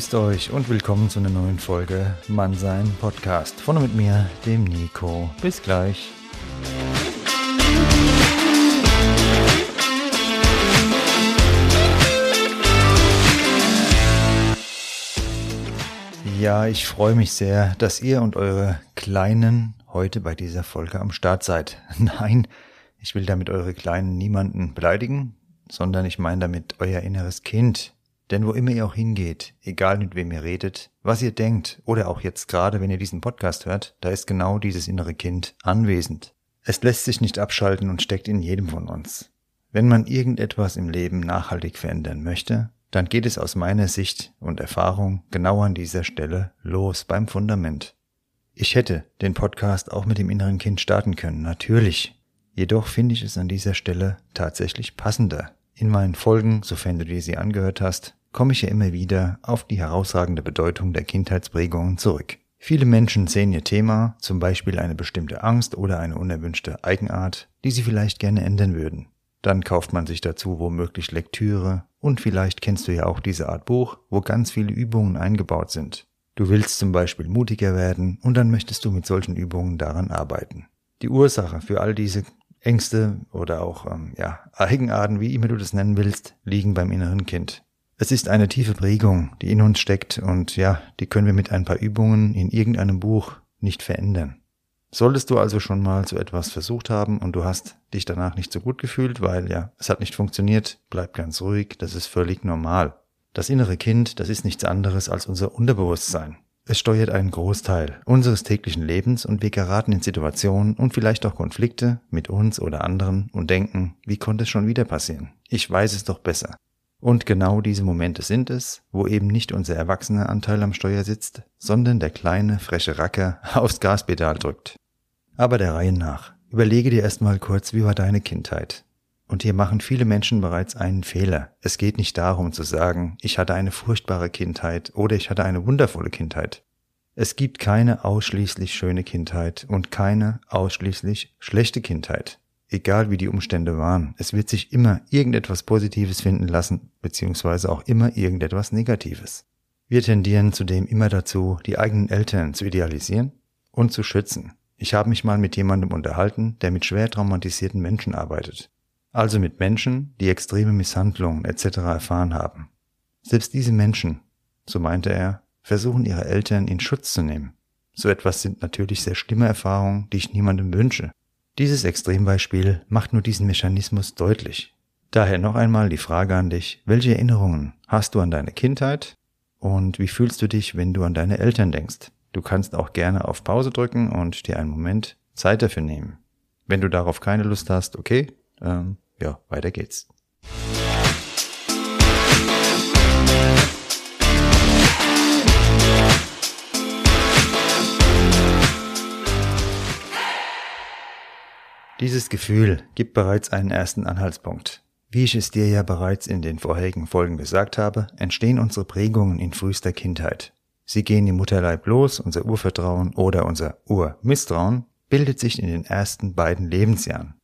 Grüßt euch und willkommen zu einer neuen Folge Mannsein Podcast. Von und mit mir, dem Nico. Bis gleich. Ja, ich freue mich sehr, dass ihr und eure Kleinen heute bei dieser Folge am Start seid. Nein, ich will damit eure Kleinen niemanden beleidigen, sondern ich meine damit euer inneres Kind. Denn wo immer ihr auch hingeht, egal mit wem ihr redet, was ihr denkt oder auch jetzt gerade, wenn ihr diesen Podcast hört, da ist genau dieses innere Kind anwesend. Es lässt sich nicht abschalten und steckt in jedem von uns. Wenn man irgendetwas im Leben nachhaltig verändern möchte, dann geht es aus meiner Sicht und Erfahrung genau an dieser Stelle los beim Fundament. Ich hätte den Podcast auch mit dem inneren Kind starten können, natürlich. Jedoch finde ich es an dieser Stelle tatsächlich passender. In meinen Folgen, sofern du dir sie angehört hast, komme ich ja immer wieder auf die herausragende Bedeutung der Kindheitsprägungen zurück. Viele Menschen sehen ihr Thema, zum Beispiel eine bestimmte Angst oder eine unerwünschte Eigenart, die sie vielleicht gerne ändern würden. Dann kauft man sich dazu womöglich Lektüre und vielleicht kennst du ja auch diese Art Buch, wo ganz viele Übungen eingebaut sind. Du willst zum Beispiel mutiger werden und dann möchtest du mit solchen Übungen daran arbeiten. Die Ursache für all diese Ängste oder auch ähm, ja, Eigenarten, wie immer du das nennen willst, liegen beim inneren Kind. Es ist eine tiefe Prägung, die in uns steckt und ja, die können wir mit ein paar Übungen in irgendeinem Buch nicht verändern. Solltest du also schon mal so etwas versucht haben und du hast dich danach nicht so gut gefühlt, weil ja, es hat nicht funktioniert, bleib ganz ruhig, das ist völlig normal. Das innere Kind, das ist nichts anderes als unser Unterbewusstsein. Es steuert einen Großteil unseres täglichen Lebens und wir geraten in Situationen und vielleicht auch Konflikte mit uns oder anderen und denken, wie konnte es schon wieder passieren? Ich weiß es doch besser. Und genau diese Momente sind es, wo eben nicht unser erwachsener Anteil am Steuer sitzt, sondern der kleine, freche Racker aufs Gaspedal drückt. Aber der Reihe nach. Überlege dir erstmal kurz, wie war deine Kindheit? Und hier machen viele Menschen bereits einen Fehler. Es geht nicht darum zu sagen, ich hatte eine furchtbare Kindheit oder ich hatte eine wundervolle Kindheit. Es gibt keine ausschließlich schöne Kindheit und keine ausschließlich schlechte Kindheit. Egal wie die Umstände waren, es wird sich immer irgendetwas Positives finden lassen, beziehungsweise auch immer irgendetwas Negatives. Wir tendieren zudem immer dazu, die eigenen Eltern zu idealisieren und zu schützen. Ich habe mich mal mit jemandem unterhalten, der mit schwer traumatisierten Menschen arbeitet also mit Menschen, die extreme Misshandlungen etc. erfahren haben. Selbst diese Menschen, so meinte er, versuchen ihre Eltern in Schutz zu nehmen. So etwas sind natürlich sehr schlimme Erfahrungen, die ich niemandem wünsche. Dieses Extrembeispiel macht nur diesen Mechanismus deutlich. Daher noch einmal die Frage an dich, welche Erinnerungen hast du an deine Kindheit und wie fühlst du dich, wenn du an deine Eltern denkst? Du kannst auch gerne auf Pause drücken und dir einen Moment Zeit dafür nehmen. Wenn du darauf keine Lust hast, okay, ähm, ja, weiter geht's. Dieses Gefühl gibt bereits einen ersten Anhaltspunkt. Wie ich es dir ja bereits in den vorherigen Folgen gesagt habe, entstehen unsere Prägungen in frühester Kindheit. Sie gehen im Mutterleib los, unser Urvertrauen oder unser Urmisstrauen bildet sich in den ersten beiden Lebensjahren.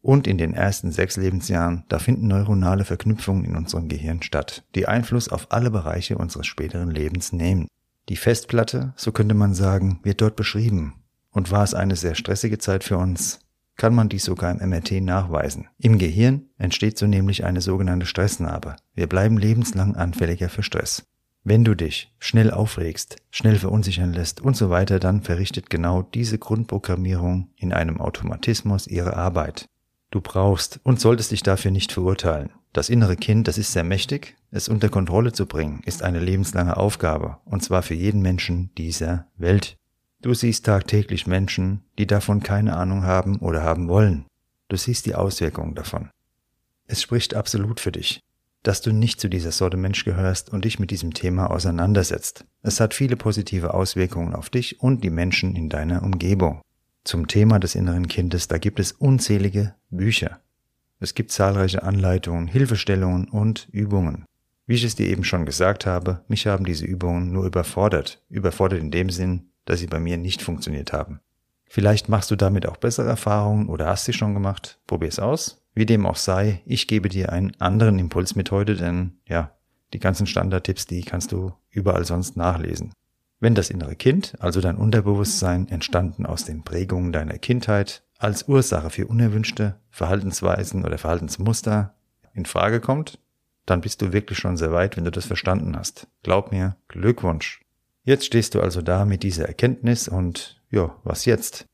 Und in den ersten sechs Lebensjahren, da finden neuronale Verknüpfungen in unserem Gehirn statt, die Einfluss auf alle Bereiche unseres späteren Lebens nehmen. Die Festplatte, so könnte man sagen, wird dort beschrieben. Und war es eine sehr stressige Zeit für uns, kann man dies sogar im MRT nachweisen. Im Gehirn entsteht so nämlich eine sogenannte Stressnarbe. Wir bleiben lebenslang anfälliger für Stress. Wenn du dich schnell aufregst, schnell verunsichern lässt und so weiter, dann verrichtet genau diese Grundprogrammierung in einem Automatismus ihre Arbeit. Du brauchst und solltest dich dafür nicht verurteilen. Das innere Kind, das ist sehr mächtig. Es unter Kontrolle zu bringen, ist eine lebenslange Aufgabe, und zwar für jeden Menschen dieser Welt. Du siehst tagtäglich Menschen, die davon keine Ahnung haben oder haben wollen. Du siehst die Auswirkungen davon. Es spricht absolut für dich, dass du nicht zu dieser Sorte Mensch gehörst und dich mit diesem Thema auseinandersetzt. Es hat viele positive Auswirkungen auf dich und die Menschen in deiner Umgebung zum Thema des inneren Kindes, da gibt es unzählige Bücher. Es gibt zahlreiche Anleitungen, Hilfestellungen und Übungen. Wie ich es dir eben schon gesagt habe, mich haben diese Übungen nur überfordert. Überfordert in dem Sinn, dass sie bei mir nicht funktioniert haben. Vielleicht machst du damit auch bessere Erfahrungen oder hast sie schon gemacht. Probier's aus. Wie dem auch sei, ich gebe dir einen anderen Impuls mit heute, denn ja, Die ganzen Standardtipps, die kannst du überall sonst nachlesen. Wenn das innere Kind, also dein Unterbewusstsein, entstanden aus den Prägungen deiner Kindheit, als Ursache für unerwünschte Verhaltensweisen oder Verhaltensmuster in Frage kommt, dann bist du wirklich schon sehr weit, wenn du das verstanden hast. Glaub mir, Glückwunsch. Jetzt stehst du also da mit dieser Erkenntnis und ja, was jetzt?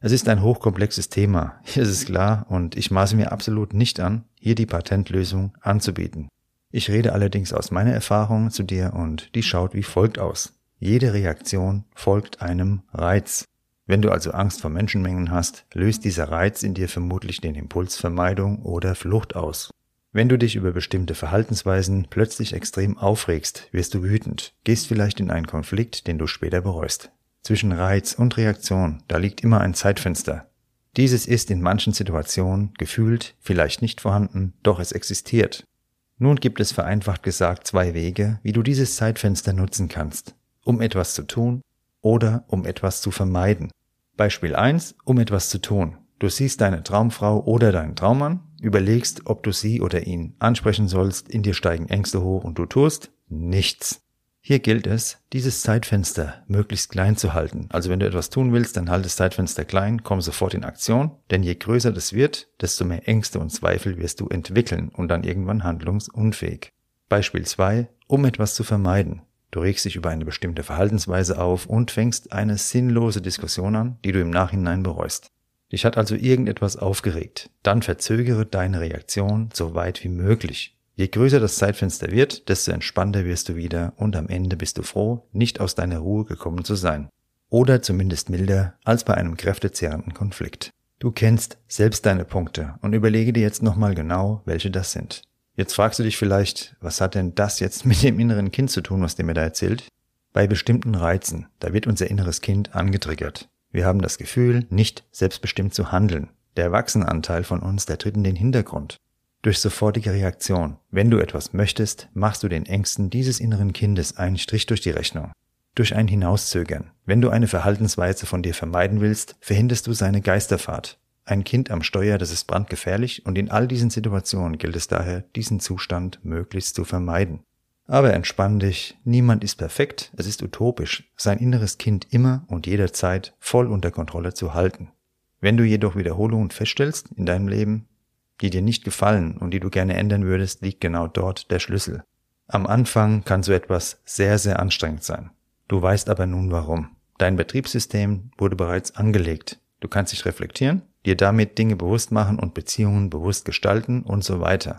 Es ist ein hochkomplexes Thema, hier ist es klar, und ich maße mir absolut nicht an, hier die Patentlösung anzubieten. Ich rede allerdings aus meiner Erfahrung zu dir und die schaut wie folgt aus. Jede Reaktion folgt einem Reiz. Wenn du also Angst vor Menschenmengen hast, löst dieser Reiz in dir vermutlich den Impuls Vermeidung oder Flucht aus. Wenn du dich über bestimmte Verhaltensweisen plötzlich extrem aufregst, wirst du wütend, gehst vielleicht in einen Konflikt, den du später bereust. Zwischen Reiz und Reaktion, da liegt immer ein Zeitfenster. Dieses ist in manchen Situationen gefühlt vielleicht nicht vorhanden, doch es existiert. Nun gibt es vereinfacht gesagt zwei Wege, wie du dieses Zeitfenster nutzen kannst, um etwas zu tun oder um etwas zu vermeiden. Beispiel 1, um etwas zu tun. Du siehst deine Traumfrau oder deinen Traummann, überlegst, ob du sie oder ihn ansprechen sollst, in dir steigen Ängste hoch und du tust nichts. Hier gilt es, dieses Zeitfenster möglichst klein zu halten. Also wenn du etwas tun willst, dann halt das Zeitfenster klein, komm sofort in Aktion, denn je größer das wird, desto mehr Ängste und Zweifel wirst du entwickeln und dann irgendwann handlungsunfähig. Beispiel 2, um etwas zu vermeiden. Du regst dich über eine bestimmte Verhaltensweise auf und fängst eine sinnlose Diskussion an, die du im Nachhinein bereust. Dich hat also irgendetwas aufgeregt. Dann verzögere deine Reaktion so weit wie möglich. Je größer das Zeitfenster wird, desto entspannter wirst du wieder und am Ende bist du froh, nicht aus deiner Ruhe gekommen zu sein. Oder zumindest milder als bei einem kräftezehrenden Konflikt. Du kennst selbst deine Punkte und überlege dir jetzt nochmal genau, welche das sind. Jetzt fragst du dich vielleicht, was hat denn das jetzt mit dem inneren Kind zu tun, was der mir da erzählt? Bei bestimmten Reizen, da wird unser inneres Kind angetriggert. Wir haben das Gefühl, nicht selbstbestimmt zu handeln. Der Erwachsenenanteil von uns, der tritt in den Hintergrund. Durch sofortige Reaktion, wenn du etwas möchtest, machst du den Ängsten dieses inneren Kindes einen Strich durch die Rechnung. Durch ein Hinauszögern. Wenn du eine Verhaltensweise von dir vermeiden willst, verhinderst du seine Geisterfahrt. Ein Kind am Steuer, das ist brandgefährlich und in all diesen Situationen gilt es daher, diesen Zustand möglichst zu vermeiden. Aber entspann dich, niemand ist perfekt, es ist utopisch, sein inneres Kind immer und jederzeit voll unter Kontrolle zu halten. Wenn du jedoch Wiederholungen feststellst in deinem Leben, die dir nicht gefallen und die du gerne ändern würdest, liegt genau dort der Schlüssel. Am Anfang kann so etwas sehr, sehr anstrengend sein. Du weißt aber nun warum. Dein Betriebssystem wurde bereits angelegt. Du kannst dich reflektieren, dir damit Dinge bewusst machen und Beziehungen bewusst gestalten und so weiter.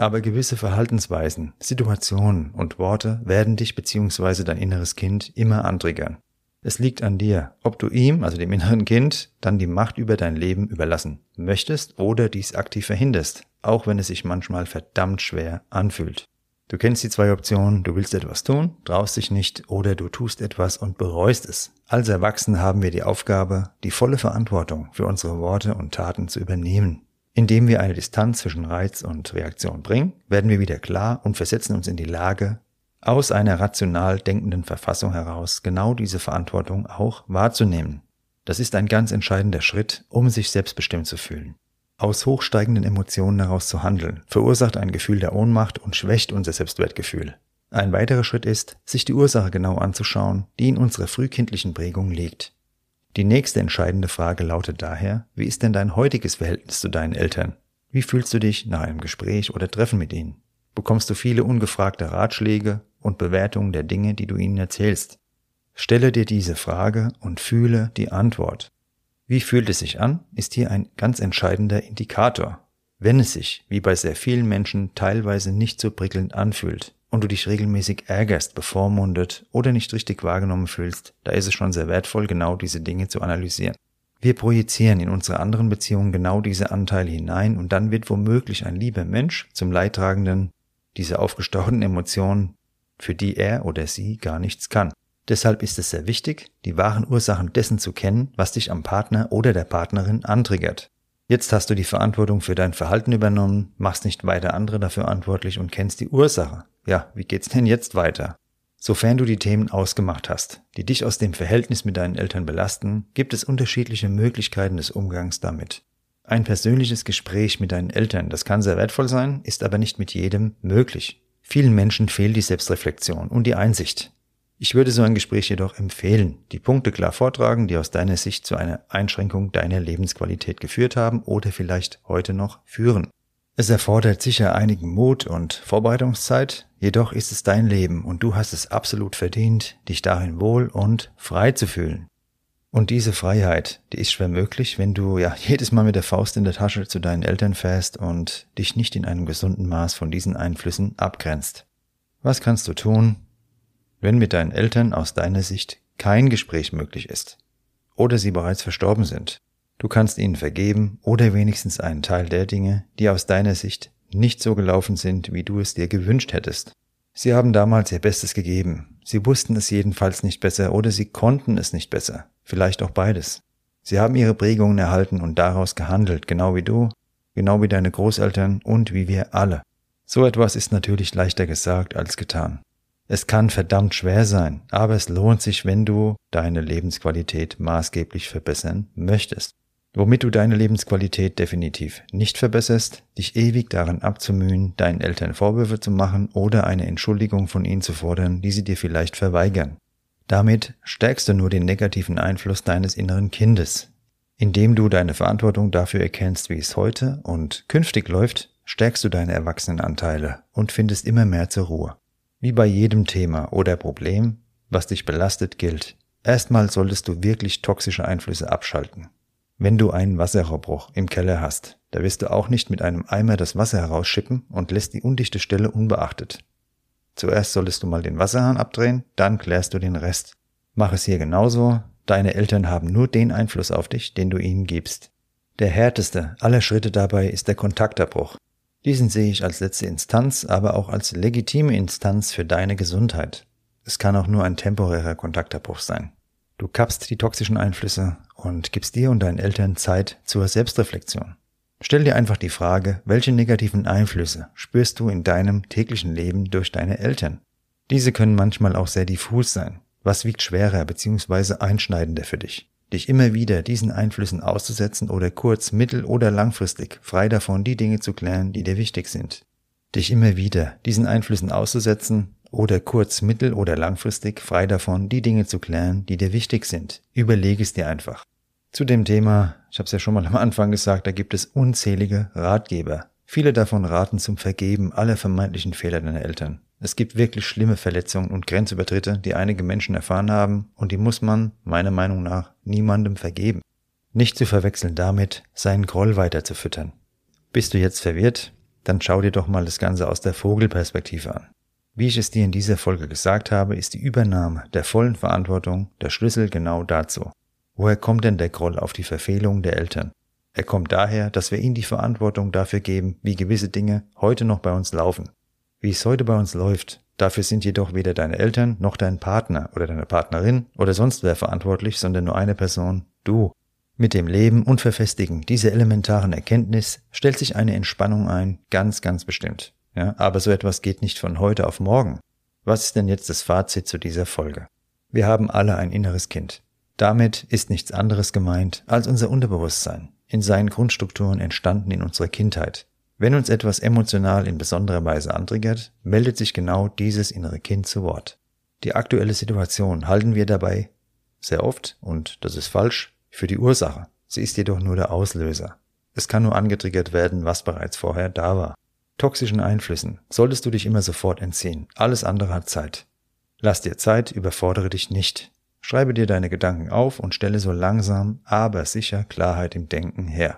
Aber gewisse Verhaltensweisen, Situationen und Worte werden dich bzw. dein inneres Kind immer antriggern. Es liegt an dir, ob du ihm, also dem inneren Kind, dann die Macht über dein Leben überlassen möchtest oder dies aktiv verhinderst, auch wenn es sich manchmal verdammt schwer anfühlt. Du kennst die zwei Optionen, du willst etwas tun, traust dich nicht oder du tust etwas und bereust es. Als Erwachsene haben wir die Aufgabe, die volle Verantwortung für unsere Worte und Taten zu übernehmen. Indem wir eine Distanz zwischen Reiz und Reaktion bringen, werden wir wieder klar und versetzen uns in die Lage, aus einer rational denkenden Verfassung heraus genau diese Verantwortung auch wahrzunehmen. Das ist ein ganz entscheidender Schritt, um sich selbstbestimmt zu fühlen. Aus hochsteigenden Emotionen heraus zu handeln, verursacht ein Gefühl der Ohnmacht und schwächt unser Selbstwertgefühl. Ein weiterer Schritt ist, sich die Ursache genau anzuschauen, die in unserer frühkindlichen Prägung liegt. Die nächste entscheidende Frage lautet daher, wie ist denn dein heutiges Verhältnis zu deinen Eltern? Wie fühlst du dich nach einem Gespräch oder Treffen mit ihnen? Bekommst du viele ungefragte Ratschläge und Bewertungen der Dinge, die du ihnen erzählst? Stelle dir diese Frage und fühle die Antwort. Wie fühlt es sich an, ist hier ein ganz entscheidender Indikator. Wenn es sich, wie bei sehr vielen Menschen, teilweise nicht so prickelnd anfühlt, und du dich regelmäßig ärgerst, bevormundet oder nicht richtig wahrgenommen fühlst, da ist es schon sehr wertvoll, genau diese Dinge zu analysieren. Wir projizieren in unsere anderen Beziehungen genau diese Anteile hinein und dann wird womöglich ein lieber Mensch zum Leidtragenden dieser aufgestauten Emotionen, für die er oder sie gar nichts kann. Deshalb ist es sehr wichtig, die wahren Ursachen dessen zu kennen, was dich am Partner oder der Partnerin antriggert. Jetzt hast du die Verantwortung für dein Verhalten übernommen, machst nicht weiter andere dafür verantwortlich und kennst die Ursache. Ja, wie geht's denn jetzt weiter? Sofern du die Themen ausgemacht hast, die dich aus dem Verhältnis mit deinen Eltern belasten, gibt es unterschiedliche Möglichkeiten des Umgangs damit. Ein persönliches Gespräch mit deinen Eltern, das kann sehr wertvoll sein, ist aber nicht mit jedem möglich. Vielen Menschen fehlt die Selbstreflexion und die Einsicht. Ich würde so ein Gespräch jedoch empfehlen, die Punkte klar vortragen, die aus deiner Sicht zu einer Einschränkung deiner Lebensqualität geführt haben oder vielleicht heute noch führen. Es erfordert sicher einigen Mut und Vorbereitungszeit, jedoch ist es dein Leben und du hast es absolut verdient, dich darin wohl und frei zu fühlen. Und diese Freiheit, die ist schwer möglich, wenn du ja jedes Mal mit der Faust in der Tasche zu deinen Eltern fährst und dich nicht in einem gesunden Maß von diesen Einflüssen abgrenzt. Was kannst du tun, wenn mit deinen Eltern aus deiner Sicht kein Gespräch möglich ist oder sie bereits verstorben sind? Du kannst ihnen vergeben oder wenigstens einen Teil der Dinge, die aus deiner Sicht nicht so gelaufen sind, wie du es dir gewünscht hättest. Sie haben damals ihr Bestes gegeben. Sie wussten es jedenfalls nicht besser oder sie konnten es nicht besser. Vielleicht auch beides. Sie haben ihre Prägungen erhalten und daraus gehandelt, genau wie du, genau wie deine Großeltern und wie wir alle. So etwas ist natürlich leichter gesagt als getan. Es kann verdammt schwer sein, aber es lohnt sich, wenn du deine Lebensqualität maßgeblich verbessern möchtest. Womit du deine Lebensqualität definitiv nicht verbesserst, dich ewig daran abzumühen, deinen Eltern Vorwürfe zu machen oder eine Entschuldigung von ihnen zu fordern, die sie dir vielleicht verweigern. Damit stärkst du nur den negativen Einfluss deines inneren Kindes. Indem du deine Verantwortung dafür erkennst, wie es heute und künftig läuft, stärkst du deine Erwachsenenanteile und findest immer mehr zur Ruhe. Wie bei jedem Thema oder Problem, was dich belastet, gilt. Erstmal solltest du wirklich toxische Einflüsse abschalten. Wenn du einen Wasserrohrbruch im Keller hast, da wirst du auch nicht mit einem Eimer das Wasser herausschippen und lässt die undichte Stelle unbeachtet. Zuerst solltest du mal den Wasserhahn abdrehen, dann klärst du den Rest. Mach es hier genauso, deine Eltern haben nur den Einfluss auf dich, den du ihnen gibst. Der härteste aller Schritte dabei ist der Kontaktabbruch. Diesen sehe ich als letzte Instanz, aber auch als legitime Instanz für deine Gesundheit. Es kann auch nur ein temporärer Kontaktabbruch sein. Du kappst die toxischen Einflüsse und gibst dir und deinen Eltern Zeit zur Selbstreflexion. Stell dir einfach die Frage, welche negativen Einflüsse spürst du in deinem täglichen Leben durch deine Eltern? Diese können manchmal auch sehr diffus sein. Was wiegt schwerer bzw. einschneidender für dich? Dich immer wieder diesen Einflüssen auszusetzen oder kurz-, mittel- oder langfristig frei davon die Dinge zu klären, die dir wichtig sind. Dich immer wieder diesen Einflüssen auszusetzen oder kurz-, mittel- oder langfristig frei davon die Dinge zu klären, die dir wichtig sind. Überlege es dir einfach. Zu dem Thema, ich habe es ja schon mal am Anfang gesagt, da gibt es unzählige Ratgeber. Viele davon raten zum Vergeben aller vermeintlichen Fehler deiner Eltern. Es gibt wirklich schlimme Verletzungen und Grenzübertritte, die einige Menschen erfahren haben, und die muss man, meiner Meinung nach, niemandem vergeben. Nicht zu verwechseln damit, seinen Groll weiter zu füttern. Bist du jetzt verwirrt? Dann schau dir doch mal das Ganze aus der Vogelperspektive an. Wie ich es dir in dieser Folge gesagt habe, ist die Übernahme der vollen Verantwortung der Schlüssel genau dazu. Woher kommt denn der Groll auf die Verfehlung der Eltern? Er kommt daher, dass wir ihnen die Verantwortung dafür geben, wie gewisse Dinge heute noch bei uns laufen. Wie es heute bei uns läuft, dafür sind jedoch weder deine Eltern noch dein Partner oder deine Partnerin oder sonst wer verantwortlich, sondern nur eine Person, du. Mit dem Leben und Verfestigen dieser elementaren Erkenntnis stellt sich eine Entspannung ein, ganz, ganz bestimmt. Ja, aber so etwas geht nicht von heute auf morgen. Was ist denn jetzt das Fazit zu dieser Folge? Wir haben alle ein inneres Kind. Damit ist nichts anderes gemeint als unser Unterbewusstsein, in seinen Grundstrukturen entstanden in unserer Kindheit. Wenn uns etwas emotional in besonderer Weise antriggert, meldet sich genau dieses innere Kind zu Wort. Die aktuelle Situation halten wir dabei sehr oft, und das ist falsch, für die Ursache. Sie ist jedoch nur der Auslöser. Es kann nur angetriggert werden, was bereits vorher da war. Toxischen Einflüssen solltest du dich immer sofort entziehen. Alles andere hat Zeit. Lass dir Zeit, überfordere dich nicht. Schreibe dir deine Gedanken auf und stelle so langsam, aber sicher Klarheit im Denken her.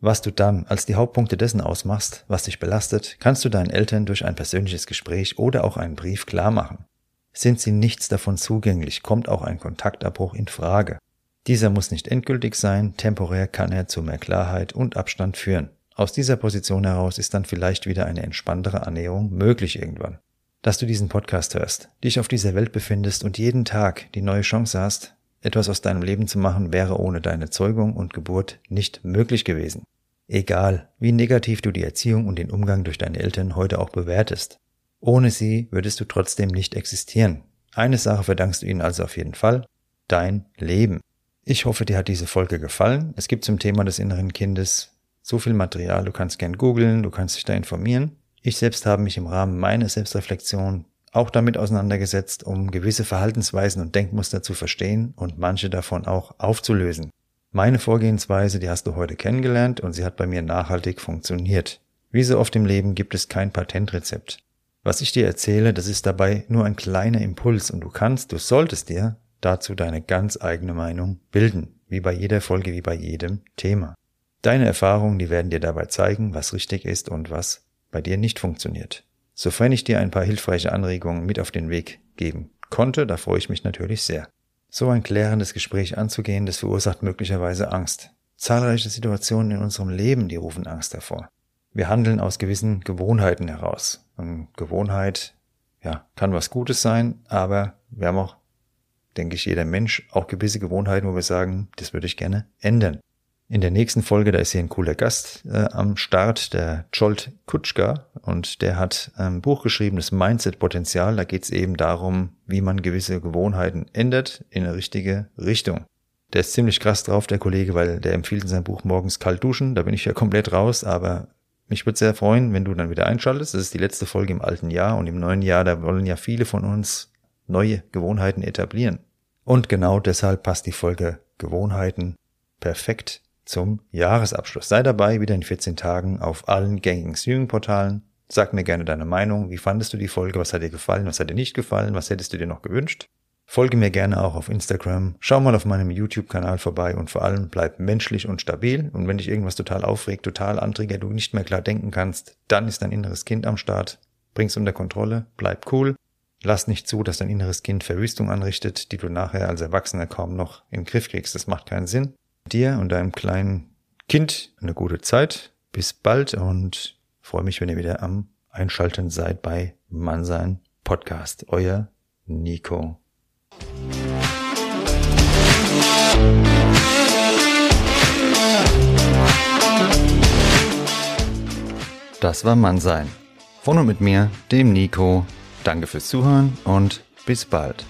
Was du dann als die Hauptpunkte dessen ausmachst, was dich belastet, kannst du deinen Eltern durch ein persönliches Gespräch oder auch einen Brief klar machen. Sind sie nichts davon zugänglich, kommt auch ein Kontaktabbruch in Frage. Dieser muss nicht endgültig sein, temporär kann er zu mehr Klarheit und Abstand führen. Aus dieser Position heraus ist dann vielleicht wieder eine entspanntere Annäherung möglich irgendwann dass du diesen Podcast hörst, dich auf dieser Welt befindest und jeden Tag die neue Chance hast, etwas aus deinem Leben zu machen, wäre ohne deine Zeugung und Geburt nicht möglich gewesen. Egal, wie negativ du die Erziehung und den Umgang durch deine Eltern heute auch bewertest. Ohne sie würdest du trotzdem nicht existieren. Eine Sache verdankst du ihnen also auf jeden Fall, dein Leben. Ich hoffe, dir hat diese Folge gefallen. Es gibt zum Thema des inneren Kindes so viel Material, du kannst gern googeln, du kannst dich da informieren. Ich selbst habe mich im Rahmen meiner Selbstreflexion auch damit auseinandergesetzt, um gewisse Verhaltensweisen und Denkmuster zu verstehen und manche davon auch aufzulösen. Meine Vorgehensweise, die hast du heute kennengelernt und sie hat bei mir nachhaltig funktioniert. Wie so oft im Leben gibt es kein Patentrezept. Was ich dir erzähle, das ist dabei nur ein kleiner Impuls und du kannst, du solltest dir dazu deine ganz eigene Meinung bilden, wie bei jeder Folge, wie bei jedem Thema. Deine Erfahrungen, die werden dir dabei zeigen, was richtig ist und was bei dir nicht funktioniert. Sofern ich dir ein paar hilfreiche Anregungen mit auf den Weg geben konnte, da freue ich mich natürlich sehr. So ein klärendes Gespräch anzugehen, das verursacht möglicherweise Angst. Zahlreiche Situationen in unserem Leben, die rufen Angst hervor. Wir handeln aus gewissen Gewohnheiten heraus. Und Gewohnheit, ja, kann was Gutes sein, aber wir haben auch, denke ich, jeder Mensch auch gewisse Gewohnheiten, wo wir sagen, das würde ich gerne ändern. In der nächsten Folge, da ist hier ein cooler Gast äh, am Start, der Jolt Kutschka, und der hat ein Buch geschrieben, das Mindset-Potenzial. Da geht es eben darum, wie man gewisse Gewohnheiten ändert in eine richtige Richtung. Der ist ziemlich krass drauf, der Kollege, weil der empfiehlt in seinem Buch morgens kalt duschen. Da bin ich ja komplett raus, aber mich würde sehr freuen, wenn du dann wieder einschaltest. Das ist die letzte Folge im alten Jahr und im neuen Jahr, da wollen ja viele von uns neue Gewohnheiten etablieren. Und genau deshalb passt die Folge Gewohnheiten perfekt zum Jahresabschluss. Sei dabei wieder in 14 Tagen auf allen gängigen Streaming-Portalen. Sag mir gerne deine Meinung. Wie fandest du die Folge? Was hat dir gefallen? Was hat dir nicht gefallen? Was hättest du dir noch gewünscht? Folge mir gerne auch auf Instagram. Schau mal auf meinem YouTube-Kanal vorbei und vor allem bleib menschlich und stabil. Und wenn dich irgendwas total aufregt, total antriggert, du nicht mehr klar denken kannst, dann ist dein inneres Kind am Start. Bring's unter Kontrolle, bleib cool. Lass nicht zu, dass dein inneres Kind Verwüstung anrichtet, die du nachher als Erwachsener kaum noch im Griff kriegst. Das macht keinen Sinn dir und deinem kleinen Kind eine gute Zeit. Bis bald und freue mich, wenn ihr wieder am Einschalten seid bei Mannsein Podcast. Euer Nico. Das war Mannsein. Von und mit mir, dem Nico. Danke fürs Zuhören und bis bald.